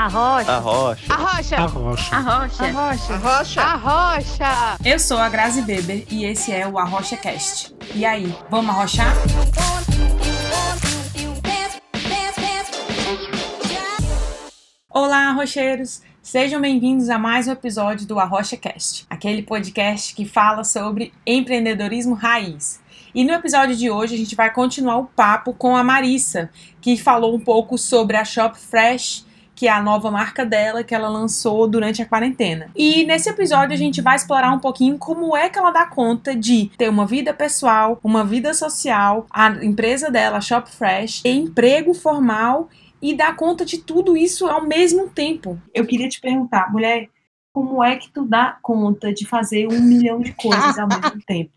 Arrocha. Arrocha. Arrocha. Arrocha. Arrocha. Arrocha. Arrocha. Arrocha. Eu sou a Grazi Beber e esse é o Arrocha Cast. E aí, vamos arrochar? Olá, arrocheiros! Sejam bem-vindos a mais um episódio do Arrocha Cast, aquele podcast que fala sobre empreendedorismo raiz. E no episódio de hoje a gente vai continuar o papo com a Marissa, que falou um pouco sobre a Shop Fresh, que é a nova marca dela que ela lançou durante a quarentena. E nesse episódio a gente vai explorar um pouquinho como é que ela dá conta de ter uma vida pessoal, uma vida social, a empresa dela, a Shop Fresh, ter emprego formal e dar conta de tudo isso ao mesmo tempo. Eu queria te perguntar, mulher, como é que tu dá conta de fazer um milhão de coisas ao mesmo tempo?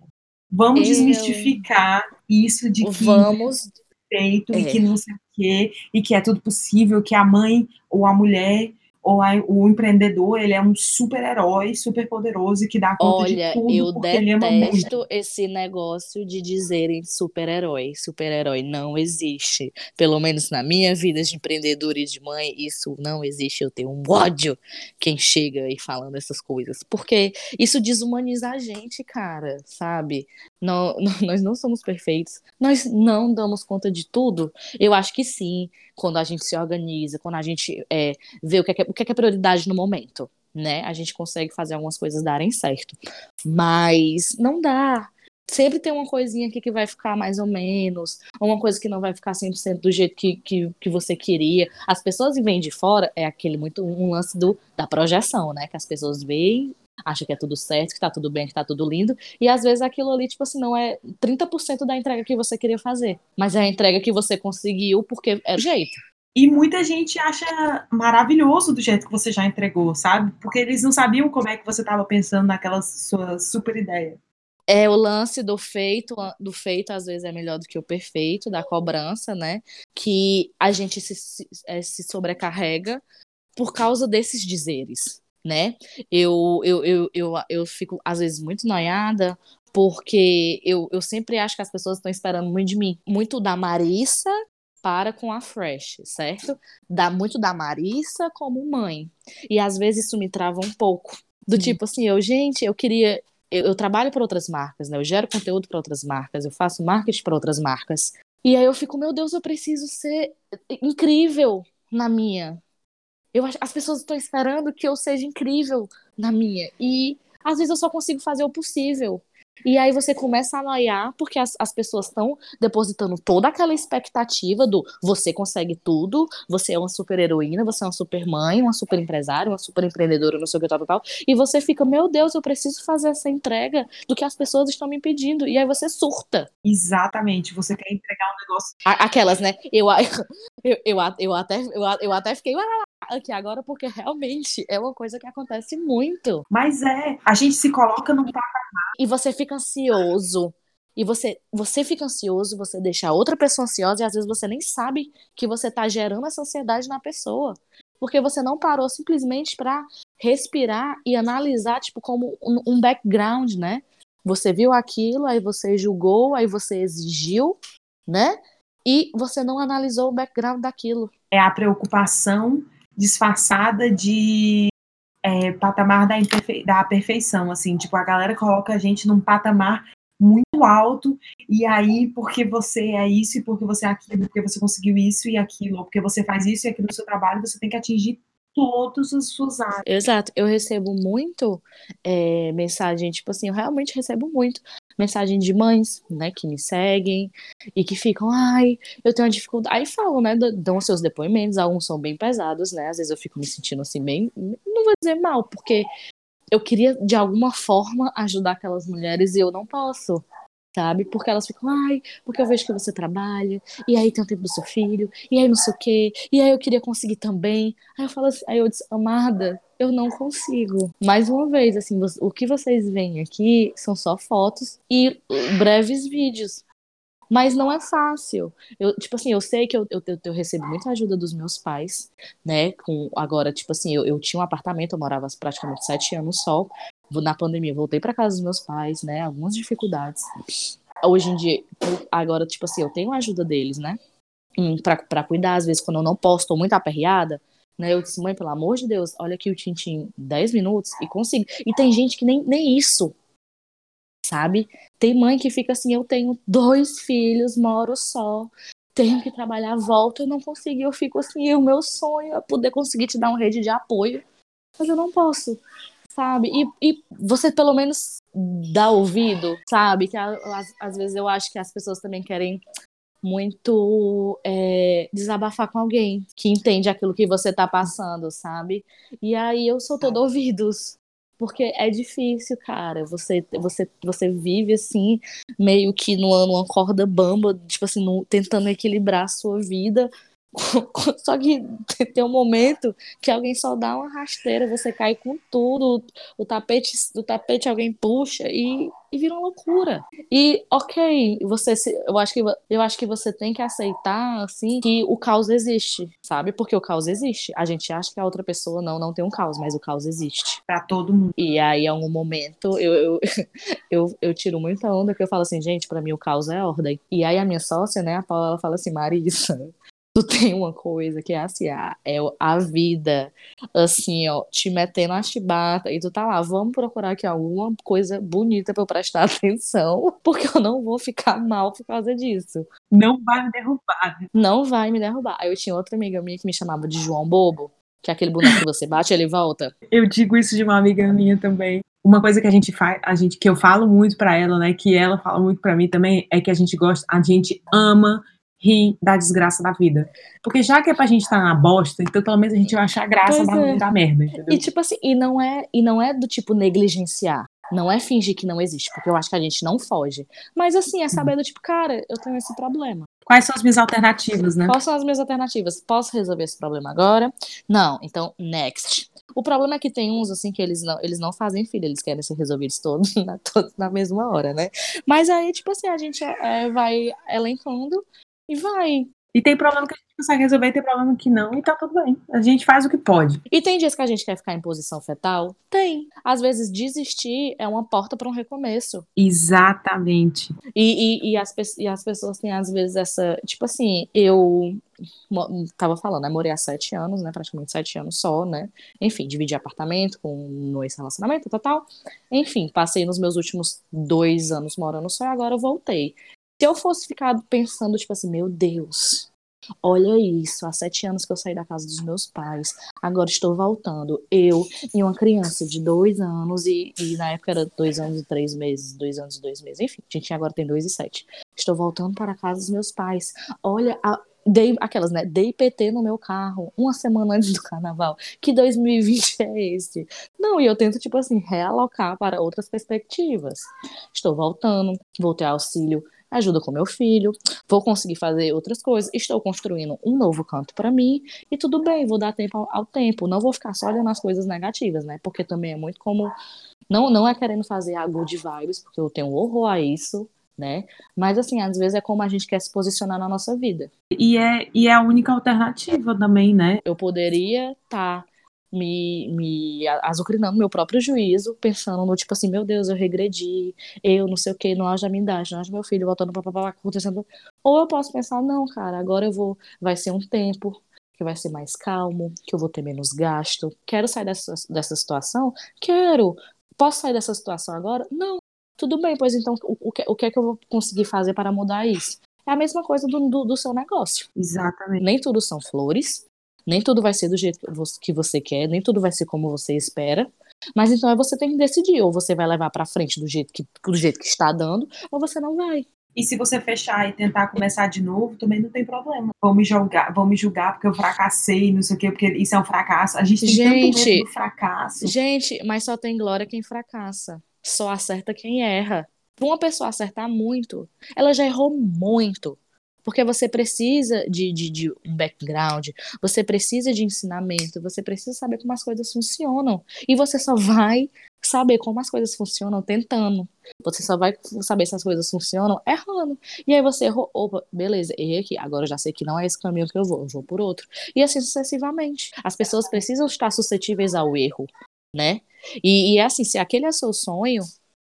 Vamos Eu- desmistificar isso de que Vamos. é feito e É. que não sei o quê, e que é tudo possível, que a mãe ou a mulher ou a- o empreendedor, ele é um super-herói, super poderoso e que dá conta Olha, de tudo eu porque ele ama muito. detesto esse negócio de dizerem super-herói. Super-herói não existe. Pelo menos na minha vida de empreendedora e de mãe, isso não existe. Eu tenho um ódio quem chega e falando essas coisas. Porque isso desumaniza a gente, cara, sabe? Não, não- nós não somos perfeitos. Nós não damos conta de tudo. Eu acho que sim, quando a gente se organiza, quando a gente é, vê o que é- o que é que é prioridade no momento né? A gente consegue fazer algumas coisas darem certo. Mas não dá. Sempre tem uma coisinha aqui que vai ficar mais ou menos, uma coisa que não vai ficar 100% do jeito que, que, que você queria. As pessoas vêm de fora, é aquele muito um lance do, da projeção, né? Que as pessoas veem, acham que é tudo certo, que tá tudo bem, que tá tudo lindo, e às vezes aquilo ali, tipo assim, não é 30% da entrega que você queria fazer, mas é a entrega que você conseguiu porque é o jeito. E muita gente acha maravilhoso do jeito que você já entregou, sabe? Porque eles não sabiam como é que você estava pensando naquela sua super ideia. É o lance do feito, do feito às vezes é melhor do que o perfeito, da cobrança, né? Que a gente se, se, é, se sobrecarrega por causa desses dizeres, né? Eu, eu, eu, eu, eu fico, às vezes, muito noiada, porque eu, eu sempre acho que as pessoas estão esperando muito de mim. Muito da Marissa para com a Fresh, certo? Dá muito da Marissa como mãe. E às vezes isso me trava um pouco. Do tipo assim, eu, gente, eu queria eu, eu trabalho para outras marcas, né? Eu gero conteúdo para outras marcas, eu faço marketing para outras marcas. E aí eu fico, meu Deus, eu preciso ser incrível na minha. Eu acho, as pessoas estão esperando que eu seja incrível na minha. E às vezes eu só consigo fazer o possível. E aí você começa a noiar porque as, as pessoas estão depositando toda aquela expectativa do você consegue tudo, você é uma super heroína, você é uma super mãe, uma super empresária, uma super empreendedora, não sei o que, tal, tal, tal. E você fica, meu Deus, eu preciso fazer essa entrega do que as pessoas estão me pedindo. E aí você surta. Exatamente, você quer entregar um negócio. Aquelas, né? Eu, eu, eu, eu, até, eu, eu até fiquei aqui agora porque realmente é uma coisa que acontece muito. Mas é, a gente se coloca num patamar. E você fica ansioso. E você, você fica ansioso, você deixa a outra pessoa ansiosa e às vezes você nem sabe que você tá gerando essa ansiedade na pessoa. Porque você não parou simplesmente para respirar e analisar, tipo, como um, um background, né? Você viu aquilo, aí você julgou, aí você exigiu, né? E você não analisou o background daquilo. É a preocupação disfarçada de é, patamar da, imperfe... da perfeição, assim, tipo, a galera coloca a gente num patamar muito alto, e aí, porque você é isso, e porque você é aquilo, porque você conseguiu isso e aquilo, ou porque você faz isso e aquilo no seu trabalho, você tem que atingir todas as suas áreas. Exato, eu recebo muito é, mensagem, tipo assim, eu realmente recebo muito mensagem de mães, né, que me seguem e que ficam, ai, eu tenho uma dificuldade. Aí falam, né, dão seus depoimentos, alguns são bem pesados, né, às vezes eu fico me sentindo assim, bem, não vou dizer mal, porque eu queria de alguma forma ajudar aquelas mulheres e eu não posso. Sabe? Porque elas ficam, ai, porque eu vejo que você trabalha, e aí tem o tempo do seu filho, e aí não sei o quê, e aí eu queria conseguir também. Aí eu falo assim, aí eu disse, amada, eu não consigo. Mais uma vez, assim, o que vocês veem aqui são só fotos e breves vídeos. Mas não é fácil. Eu, tipo assim, eu sei que eu, eu, eu recebo muita ajuda dos meus pais, né? Com, agora, tipo assim, eu, eu tinha um apartamento, eu morava praticamente sete anos só. Na pandemia, voltei para casa dos meus pais, né? Algumas dificuldades. Hoje em dia, agora, tipo assim, eu tenho a ajuda deles, né? Pra, pra cuidar, às vezes, quando eu não posso, tô muito aperreada, Né? Eu disse, mãe, pelo amor de Deus, olha aqui o Tintim 10 minutos e consigo. E tem gente que nem, nem isso, sabe? Tem mãe que fica assim, eu tenho dois filhos, moro só, tenho que trabalhar, volto, eu não consigo, eu fico assim, o meu sonho é poder conseguir te dar uma rede de apoio, mas eu não posso, sabe? E, e você pelo menos dá ouvido, sabe? Que às vezes eu acho que as pessoas também querem muito é, desabafar com alguém que entende aquilo que você tá passando, sabe? E aí eu sou todo ouvidos. Porque é difícil, cara. Você, você, você vive assim, meio que numa, numa corda bamba, tipo assim, no, tentando equilibrar a sua vida Só que tem um momento que alguém só dá uma rasteira, você cai com tudo, o tapete, o tapete alguém puxa e, e vira uma loucura. E ok, você se, eu acho que eu acho que você tem que aceitar assim que o caos existe, sabe? Porque o caos existe. A gente acha que a outra pessoa não não tem um caos, mas o caos existe para todo mundo. E aí, em algum momento, eu, eu, eu, eu tiro muita onda que eu falo assim, gente, para mim o caos é ordem. E aí a minha sócia, né, a Paula, ela fala assim, Marisa, tu tem uma coisa que é assim, a, é a vida, assim, ó, te metendo a chibata e tu tá lá, vamos procurar aqui alguma coisa bonita pra eu prestar atenção, porque eu não vou ficar mal por causa disso. Não vai me derrubar. Não vai me derrubar. Aí eu tinha outra amiga minha que me chamava de João Bobo, que é aquele boneco que você bate e ele volta. Eu digo isso de uma amiga minha também. Uma coisa que a gente faz, a gente que eu falo muito para ela, né, que ela fala muito para mim também, é que a gente gosta, a gente ama rir da desgraça da vida. Porque já que é pra gente estar tá na bosta, então pelo menos a gente vai achar graça pra é. da merda, entendeu? E tipo assim, e não é, e não é do tipo negligenciar. Não é fingir que não existe, porque eu acho que a gente não foge. Mas assim, é saber do tipo, cara, eu tenho esse problema. Quais são as minhas alternativas, né? Quais são as minhas alternativas? Posso resolver esse problema agora? Não, então, next. O problema é que tem uns, assim, que eles não, eles não fazem filho, eles querem ser resolvidos todos na, todos na mesma hora, né? Mas aí, tipo assim, a gente é, vai elencando e vai. E tem problema que a gente consegue resolver, tem problema que não, e tá tudo bem. A gente faz o que pode. E tem dias que a gente quer ficar em posição fetal? Tem. Às vezes desistir é uma porta para um recomeço. Exatamente. E, e, e, as, e as pessoas têm, às vezes, essa. Tipo assim, eu tava falando, né? Morei há sete anos, né? Praticamente sete anos só, né? Enfim, dividi apartamento com no ex-relacionamento, tal, tal. Enfim, passei nos meus últimos dois anos morando só e agora eu voltei. Se eu fosse ficar pensando, tipo assim, meu Deus, olha isso, há sete anos que eu saí da casa dos meus pais, agora estou voltando. Eu e uma criança de dois anos, e, e na época era dois anos e três meses, dois anos e dois meses, enfim, a gente agora tem dois e sete. Estou voltando para a casa dos meus pais. Olha, a, dei aquelas, né? Dei PT no meu carro uma semana antes do carnaval. Que 2020 é esse? Não, e eu tento, tipo assim, realocar para outras perspectivas. Estou voltando, vou ter auxílio ajuda com meu filho, vou conseguir fazer outras coisas, estou construindo um novo canto para mim e tudo bem, vou dar tempo ao, ao, tempo, não vou ficar só olhando as coisas negativas, né? Porque também é muito como não não é querendo fazer a good vibes, porque eu tenho horror a isso, né? Mas assim, às vezes é como a gente quer se posicionar na nossa vida. E é, e é a única alternativa também, né? Eu poderia estar tá me, me azucrinando meu próprio juízo, pensando no tipo assim, meu Deus, eu regredi, eu não sei o que, no auge da minha idade, no auge do meu filho, voltando para papá, acontecendo. Ou eu posso pensar, não, cara, agora eu vou, vai ser um tempo que vai ser mais calmo, que eu vou ter menos gasto. Quero sair dessa, dessa situação? Quero. Posso sair dessa situação agora? Não. Tudo bem, pois então o, o, que, o que é que eu vou conseguir fazer para mudar isso? É a mesma coisa do, do, do seu negócio. Exatamente. Nem tudo são flores, nem tudo vai ser do jeito que você quer, nem tudo vai ser como você espera. Mas então é você tem que decidir, ou você vai levar para frente do jeito que do jeito que está dando, ou você não vai. E se você fechar e tentar começar de novo, também não tem problema. Vão me julgar, vão me julgar porque eu fracassei, não sei o quê, porque isso é um fracasso. A gente tem gente, tanto medo do fracasso. Gente, mas só tem glória quem fracassa. Só acerta quem erra. Pra uma pessoa acertar muito, ela já errou muito. Porque você precisa de, de, de, um background, você precisa de ensinamento, você precisa saber como as coisas funcionam. E você só vai saber como as coisas funcionam tentando. Você só vai saber se as coisas funcionam errando. E aí você errou, opa, beleza, errei aqui, agora eu já sei que não é esse caminho que eu vou, eu vou por outro. E assim sucessivamente. As pessoas precisam estar suscetíveis ao erro, né? E, e é assim, se aquele é seu sonho,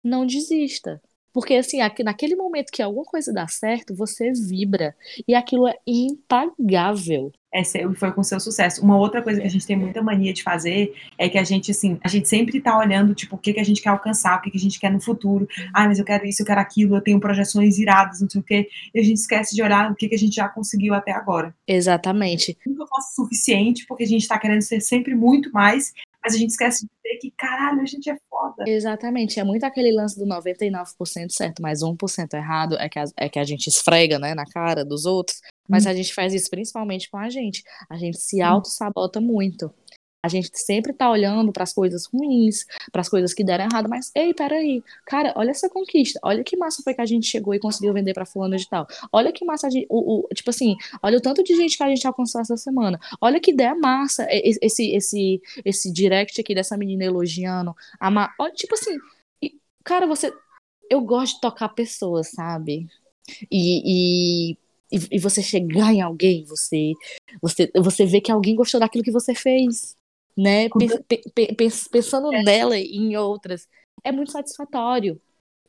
não desista. Porque, assim, aqui, naquele momento que alguma coisa dá certo, você vibra. E aquilo é impagável. É, foi com seu sucesso. Uma outra coisa que a gente tem muita mania de fazer é que a gente, assim, a gente sempre tá olhando, tipo, o que, que a gente quer alcançar, o que, que a gente quer no futuro. Ah, mas eu quero isso, eu quero aquilo, eu tenho projeções iradas, não sei o quê. E a gente esquece de olhar o que, que a gente já conseguiu até agora. Exatamente. Nunca fosse suficiente, porque a gente tá querendo ser sempre muito mais, mas a gente esquece de ver que, caralho, a gente é foda. Exatamente, é muito aquele lance do 99% certo, mas 1% errado é que, a, é que a gente esfrega, né, na cara dos outros, mas hum. a gente faz isso principalmente com a gente. A gente se hum. auto-sabota muito. A gente sempre tá olhando para as coisas ruins, para as coisas que deram errado, mas ei, peraí, cara, olha essa conquista, olha que massa foi que a gente chegou e conseguiu vender para fulano de tal. Olha que massa, gente, o, o, tipo assim, olha o tanto de gente que a gente alcançou essa semana. Olha que ideia massa esse esse esse direct aqui dessa menina elogiando. A ma... olha, tipo assim, cara, você eu gosto de tocar pessoas, sabe? E, e e, você chegar em alguém, você, você, você vê que alguém gostou daquilo que você fez né? Pensando é. nela e em outras. É muito satisfatório.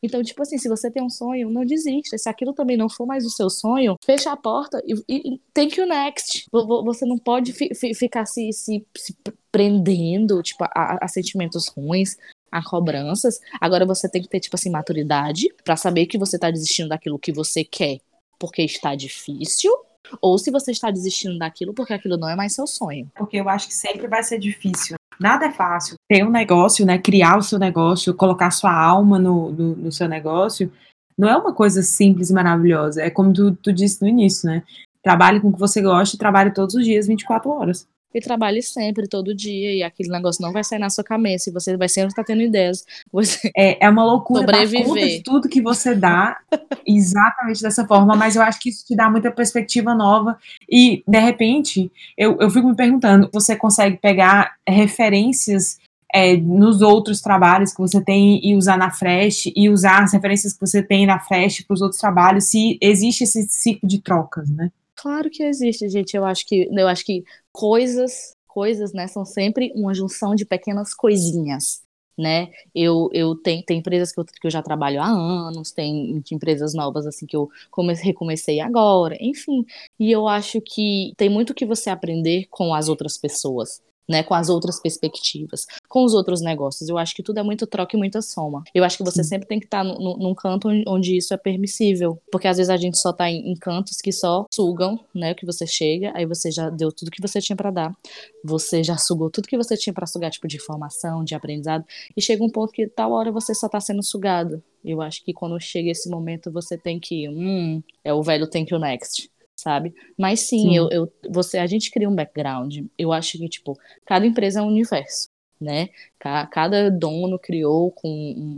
Então, tipo assim, se você tem um sonho, não desista. Se aquilo também não for mais o seu sonho, fecha a porta e, e que o next. Você não pode fi, fi, ficar se, se, se, prendendo, tipo, a, a, sentimentos ruins, a cobranças. Agora você tem que ter, tipo assim, maturidade para saber que você tá desistindo daquilo que você quer porque está difícil ou se você está desistindo daquilo porque aquilo não é mais seu sonho. Porque eu acho que sempre vai ser difícil. Nada é fácil. Ter um negócio, né? Criar o seu negócio, colocar sua alma no, no, no seu negócio, não é uma coisa simples e maravilhosa. É como tu, tu disse no início, né? Trabalhe com o que você gosta e trabalhe todos os dias, 24 horas e trabalhe sempre, todo dia, e aquele negócio não vai sair na sua cabeça, e você vai sempre estar tendo ideias. Você é, é uma loucura sobreviver. dar conta de tudo que você dá exatamente dessa forma, mas eu acho que isso te dá muita perspectiva nova, e de repente, eu, eu fico me perguntando, você consegue pegar referências é, nos outros trabalhos que você tem e usar na Fresh, e usar as referências que você tem na Fresh para os outros trabalhos, se existe esse ciclo de trocas, né? Claro que existe, gente. Eu acho que eu acho que coisas, coisas, né, são sempre uma junção de pequenas coisinhas, né? Eu, eu tenho, tem empresas que eu, que eu já trabalho há anos, tem empresas novas assim que eu comecei, recomecei agora, enfim. E eu acho que tem muito que você aprender com as outras pessoas né, com as outras perspectivas, com os outros negócios. Eu acho que tudo é muito troca e muita soma. Eu acho que você Sim. sempre tem que estar tá num canto onde isso é permissível, porque às vezes a gente só está em, em, cantos que só sugam, né, que você chega, aí você já deu tudo que você tinha para dar, você já sugou tudo que você tinha para sugar, tipo de informação, de aprendizado, e chega um ponto que tal hora você só está sendo sugado. Eu acho que quando chega esse momento você tem que, hum, é o velho thank you next sabe? Mas sim, sim, Eu, eu, você, a gente cria um background. Eu acho que, tipo, cada empresa é um universo, né? Cada dono criou com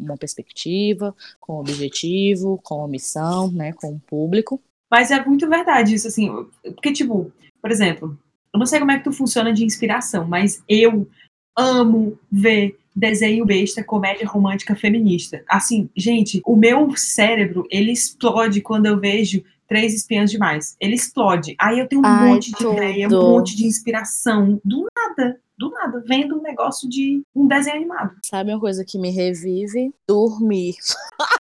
uma perspectiva, com um objetivo, com uma missão, né? Com um público. Mas é muito verdade isso, assim, porque, tipo, por exemplo, eu não sei como é que tu funciona de inspiração, mas eu amo ver desenho besta, comédia romântica feminista. Assim, gente, o meu cérebro, ele explode quando eu vejo Três Espiãs Demais. Ele explode. Aí eu tenho um Ai, monte de tudo. ideia, um monte de inspiração. Do nada. Do nada. Vendo um negócio de um desenho animado. Sabe uma coisa que me revive? Dormir.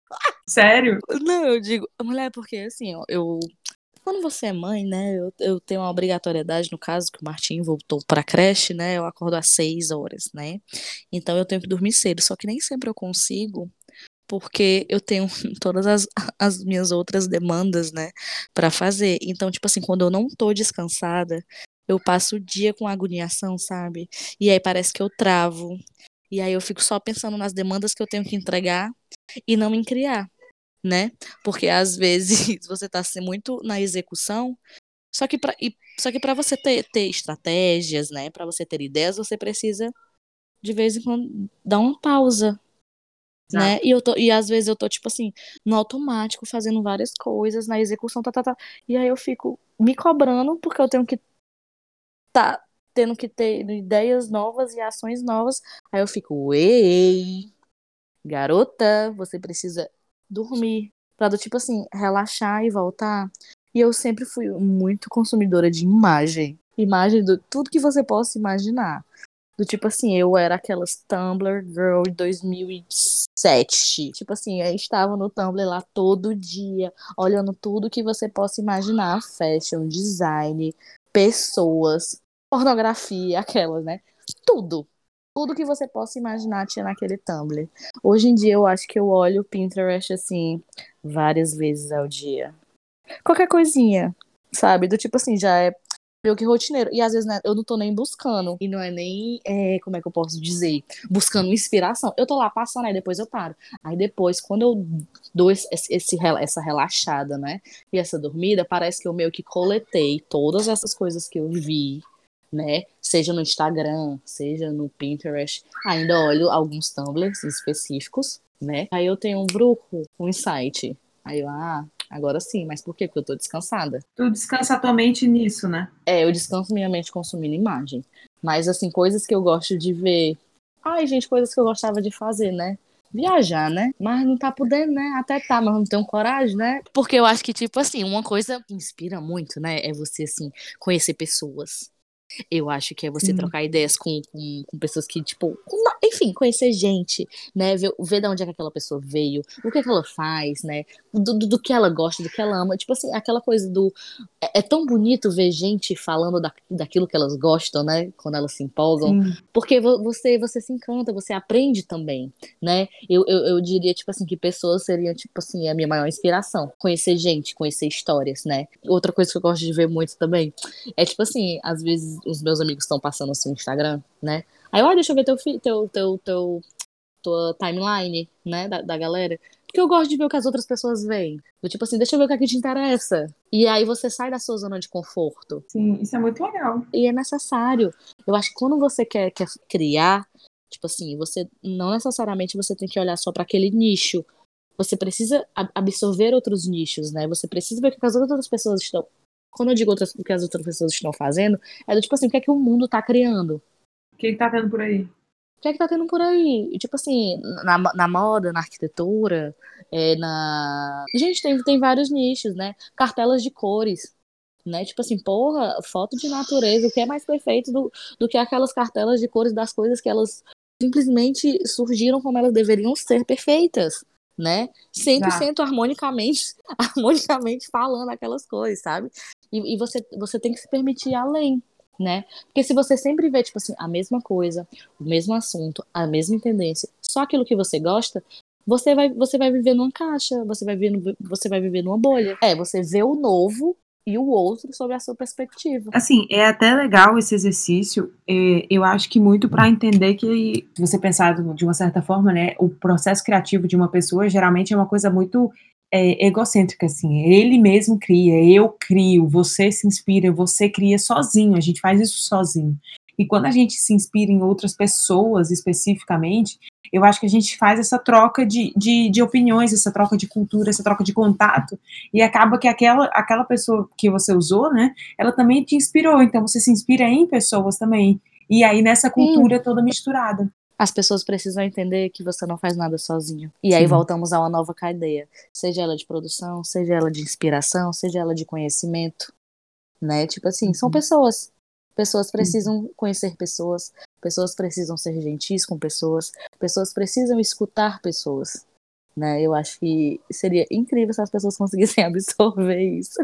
Sério? Não, eu digo, mulher, porque assim, eu. Quando você é mãe, né? Eu, eu tenho uma obrigatoriedade, no caso, que o Martim voltou pra creche, né? Eu acordo às seis horas, né? Então eu tenho que dormir cedo. Só que nem sempre eu consigo porque eu tenho todas as, as minhas outras demandas, né, para fazer. Então, tipo assim, quando eu não tô descansada, eu passo o dia com agoniação, sabe? E aí parece que eu travo. E aí eu fico só pensando nas demandas que eu tenho que entregar e não me criar, né? Porque às vezes você tá assim, muito na execução, só que para só que para você ter, ter estratégias, né, para você ter ideias, você precisa de vez em quando dar uma pausa, né? E, eu tô, e às vezes eu tô, tipo assim, no automático, fazendo várias coisas, na execução, tá, tá, tá. E aí eu fico me cobrando, porque eu tenho que tá tendo que ter ideias novas e ações novas. Aí eu fico, ei, garota, você precisa dormir. Pra, do, tipo assim, relaxar e voltar. E eu sempre fui muito consumidora de imagem. Imagem do tudo que você possa imaginar. Do tipo assim, eu era aquelas Tumblr Girl de 2006 sete. Tipo assim, eu estava no Tumblr lá todo dia, olhando tudo que você possa imaginar: fashion, design, pessoas, pornografia, aquelas, né? Tudo. Tudo que você possa imaginar tinha naquele Tumblr. Hoje em dia eu acho que eu olho o Pinterest assim várias vezes ao dia. Qualquer coisinha, sabe? Do tipo assim, já é meio que rotineiro. E às vezes né, eu não tô nem buscando. E não é nem, é, como é que eu posso dizer? Buscando inspiração. Eu tô lá passando, aí depois eu paro. Aí depois, quando eu dou esse, esse, essa relaxada, né? E essa dormida, parece que eu meio que coletei todas essas coisas que eu vi. Né? Seja no Instagram, seja no Pinterest. Ainda olho alguns Tumblrs específicos, né? Aí eu tenho um bruco, um insight. Aí eu, ah, Agora sim, mas por quê? Porque eu tô descansada. Tu descansa a tua mente nisso, né? É, eu descanso minha mente consumindo imagem. Mas, assim, coisas que eu gosto de ver. Ai, gente, coisas que eu gostava de fazer, né? Viajar, né? Mas não tá podendo, né? Até tá, mas não tenho coragem, né? Porque eu acho que, tipo assim, uma coisa que inspira muito, né? É você, assim, conhecer pessoas eu acho que é você trocar ideias com, com, com, pessoas que, tipo, enfim, conhecer gente, né? Ver, ver de onde é que aquela pessoa veio, o que, é que ela faz, né? Do, do, do, que ela gosta, do que ela ama. Tipo assim, aquela coisa do. É, é, tão bonito ver gente falando da, daquilo que elas gostam, né? Quando elas se empolgam. Sim. Porque você, você se encanta, você aprende também, né? Eu, eu, eu diria, tipo assim, que pessoas seriam, tipo assim, a minha maior inspiração. Conhecer gente, conhecer histórias, né? Outra coisa que eu gosto de ver muito também é, tipo assim, às vezes os meus amigos estão passando assim no Instagram, né? Aí, olha, deixa eu ver teu, teu, teu, teu, tua timeline, né, da, da galera. Porque eu gosto de ver o que as outras pessoas veem. Do tipo assim, deixa eu ver o que, é que te interessa. E aí você sai da sua zona de conforto. Sim, isso é muito legal. E é necessário. Eu acho que quando você quer, quer criar, tipo assim, você não necessariamente você tem que olhar só para aquele nicho. Você precisa absorver outros nichos, né? Você precisa ver o que as outras pessoas estão quando eu digo outras, o que as outras pessoas estão fazendo, é do tipo assim, o que é que o mundo tá criando? O que, que tá tendo por aí? O que é que tá tendo por aí? Tipo assim, na, na moda, na arquitetura, é, na. Gente, tem, tem vários nichos, né? Cartelas de cores. Né? Tipo assim, porra, foto de natureza, o que é mais perfeito do, do que aquelas cartelas de cores das coisas que elas simplesmente surgiram como elas deveriam ser perfeitas né? 100% Exato. harmonicamente, harmonicamente falando aquelas coisas, sabe? E, e, você, você tem que se permitir ir além, né? Porque se você sempre vê, tipo assim, a mesma coisa, o mesmo assunto, a mesma tendência, só aquilo que você gosta, você vai, você vai viver numa caixa, você vai, viver, você vai viver numa bolha. É, você vê o novo e o outro sobre a sua perspectiva. Assim, é até legal esse exercício. É, eu acho que muito para entender que você pensar de uma certa forma, né, o processo criativo de uma pessoa geralmente é uma coisa muito é, egocêntrica, assim. Ele mesmo cria, eu crio, você se inspira, você cria sozinho. A gente faz isso sozinho. E quando a gente se inspira em outras pessoas especificamente, eu acho que a gente faz essa troca de, de, de, opiniões, essa troca de cultura, essa troca de contato, e acaba que aquela, aquela pessoa que você usou, né, ela também te inspirou, então você se inspira em pessoas também, e aí nessa cultura Sim. toda misturada. As pessoas precisam entender que você não faz nada sozinho. E Sim. aí voltamos a uma nova cadeia, seja ela de produção, seja ela de inspiração, seja ela de conhecimento, né? Tipo assim, são uhum. pessoas. Pessoas precisam conhecer pessoas, pessoas precisam ser gentis com pessoas, pessoas precisam escutar pessoas. Né? Eu acho que seria incrível se as pessoas conseguissem absorver isso.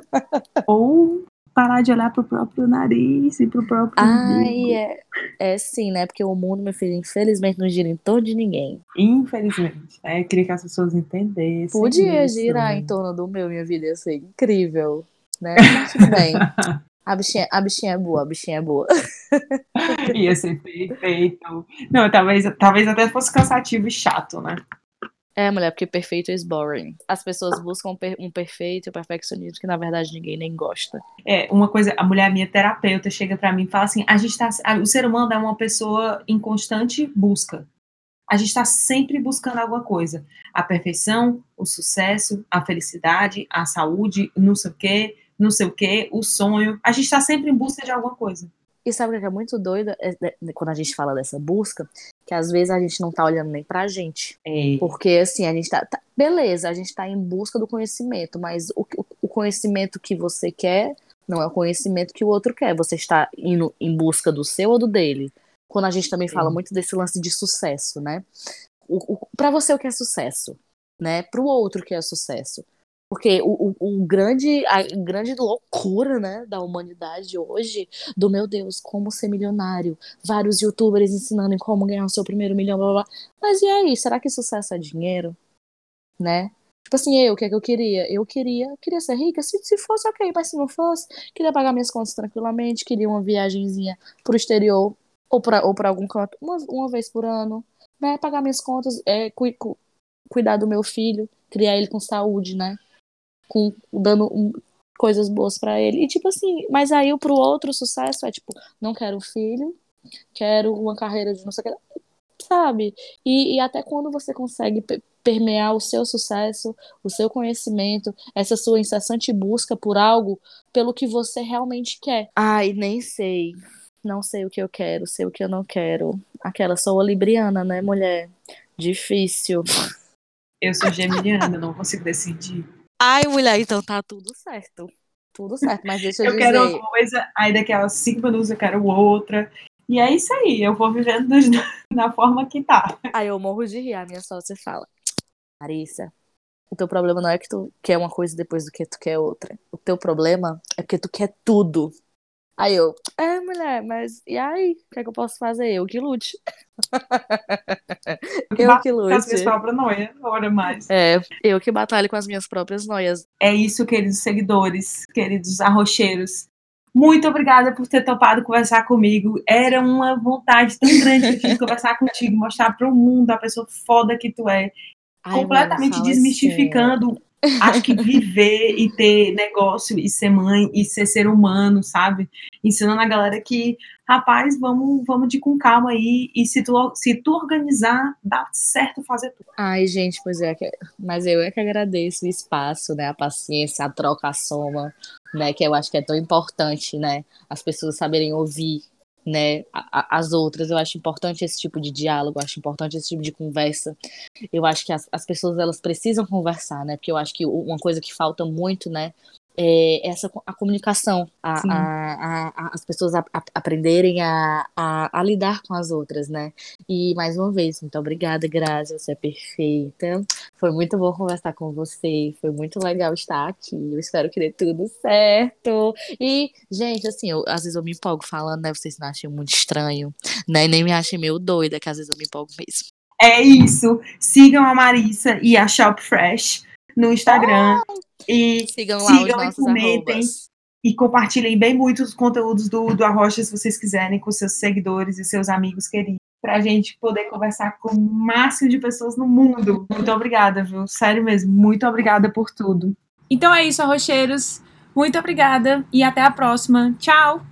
Ou parar de olhar pro próprio nariz e pro próprio. Ai, é, é sim, né? Porque o mundo, meu filho, infelizmente não gira em torno de ninguém. Infelizmente. Eu queria que as pessoas entendessem. Podia isso, girar né? em torno do meu, minha vida ia ser incrível. Né? Mas tudo bem. A bichinha, a bichinha é boa, a bichinha é boa. Ia ser perfeito. Não, talvez, talvez até fosse cansativo e chato, né? É, mulher, porque perfeito is boring. As pessoas buscam um perfeito e perfeccionismo que na verdade ninguém nem gosta. É, uma coisa, a mulher minha terapeuta chega para mim e fala assim: a gente tá, o ser humano é uma pessoa em constante busca. A gente está sempre buscando alguma coisa. A perfeição, o sucesso, a felicidade, a saúde, não sei o quê, não sei o quê, o sonho. A gente está sempre em busca de alguma coisa. E sabe o que é muito doido é, é, quando a gente fala dessa busca? Que às vezes a gente não tá olhando nem pra gente. É. Porque assim, a gente tá, tá, Beleza, a gente tá em busca do conhecimento, mas o, o conhecimento que você quer não é o conhecimento que o outro quer. Você está indo em busca do seu ou do dele. Quando a gente também fala muito desse lance de sucesso, né? o, o para você o que é sucesso, né? Para o outro que é sucesso. Porque o, o, o, grande, a grande loucura, né, da humanidade hoje, do meu Deus, como ser milionário, vários youtubers ensinando como ganhar o seu primeiro milhão, blá, blá, blá. Mas e aí, será que sucesso é dinheiro? Né? Tipo assim, eu, o que é que eu queria? Eu queria, queria ser rica, se, se fosse ok, mas se não fosse, queria pagar minhas contas tranquilamente, queria uma viagemzinha pro exterior, ou pra, ou pra algum canto, uma, uma vez por ano, né, pagar minhas contas, é, cu, cu, cuidar do meu filho, criar ele com saúde, né? Com dando um, coisas boas para ele. E tipo assim, mas aí pro outro sucesso é tipo, não quero um filho, quero uma carreira de não sei o que, sabe? E, e até quando você consegue permear o seu sucesso, o seu conhecimento, essa sua incessante busca por algo pelo que você realmente quer. Ai, nem sei. Não sei o que eu quero, sei o que eu não quero. Aquela sou a libriana, né, mulher? Difícil. Eu sou geminiana, não consigo decidir. Ai, mulher, então tá tudo certo. Tudo certo, mas deixa eu, eu dizer... quero uma coisa, aí daquelas cinco minutos eu quero outra. E é isso aí, eu vou vivendo na forma que tá. Aí eu morro de rir, a minha sócia fala. Marissa, o teu problema não é que tu quer uma coisa depois do que tu quer outra. O teu problema é porque tu quer tudo. Aí eu, é, mulher, mas e aí? O que é que eu posso fazer? Eu que lute. eu que lute. Com as minhas próprias noias, hora mais. É, eu que batalho com as minhas próprias noias. É isso, queridos seguidores, queridos arrocheiros. Muito obrigada por ter topado conversar comigo. Era uma vontade tão grande de conversar contigo, mostrar para o mundo a pessoa foda que tu é. Ai, completamente mano, desmistificando assim. Acho que viver e ter negócio e ser mãe e ser ser humano, sabe? Ensinando a galera que, rapaz, vamos, vamos de com calma aí e se tu, se tu organizar, dá certo fazer tudo. Ai, gente, pois é, mas eu é que agradeço o espaço, né? A paciência, a troca, a soma, né? Que eu acho que é tão importante, né? As pessoas saberem ouvir né, as outras. Eu acho importante esse tipo de diálogo, eu acho importante esse tipo de conversa. Eu acho que as, as pessoas elas precisam conversar, né? Porque eu acho que uma coisa que falta muito, né, é, essa a comunicação, a, a, a, as pessoas aprenderem a, lidar com as outras, né? E mais uma vez, muito obrigada, Grazi, você é perfeita. Foi muito bom conversar com você, foi muito legal estar aqui. Eu espero que dê tudo certo. E, gente, assim, eu, às vezes eu me empolgo falando, né? Vocês não acham muito estranho, né? Nem me achem meio doida, que às vezes eu me empolgo mesmo. É isso. Sigam a Marissa e a Shop Fresh no Instagram. Oh! E sigam lá sigam e comentem. Arrobas. E compartilhem bem muito os conteúdos do, do Arrocha, se vocês quiserem, com seus seguidores e seus amigos queridos, para a gente poder conversar com o máximo de pessoas no mundo. Muito obrigada, viu? Sério mesmo, muito obrigada por tudo. Então é isso, arrocheiros. Muito obrigada e até a próxima. Tchau!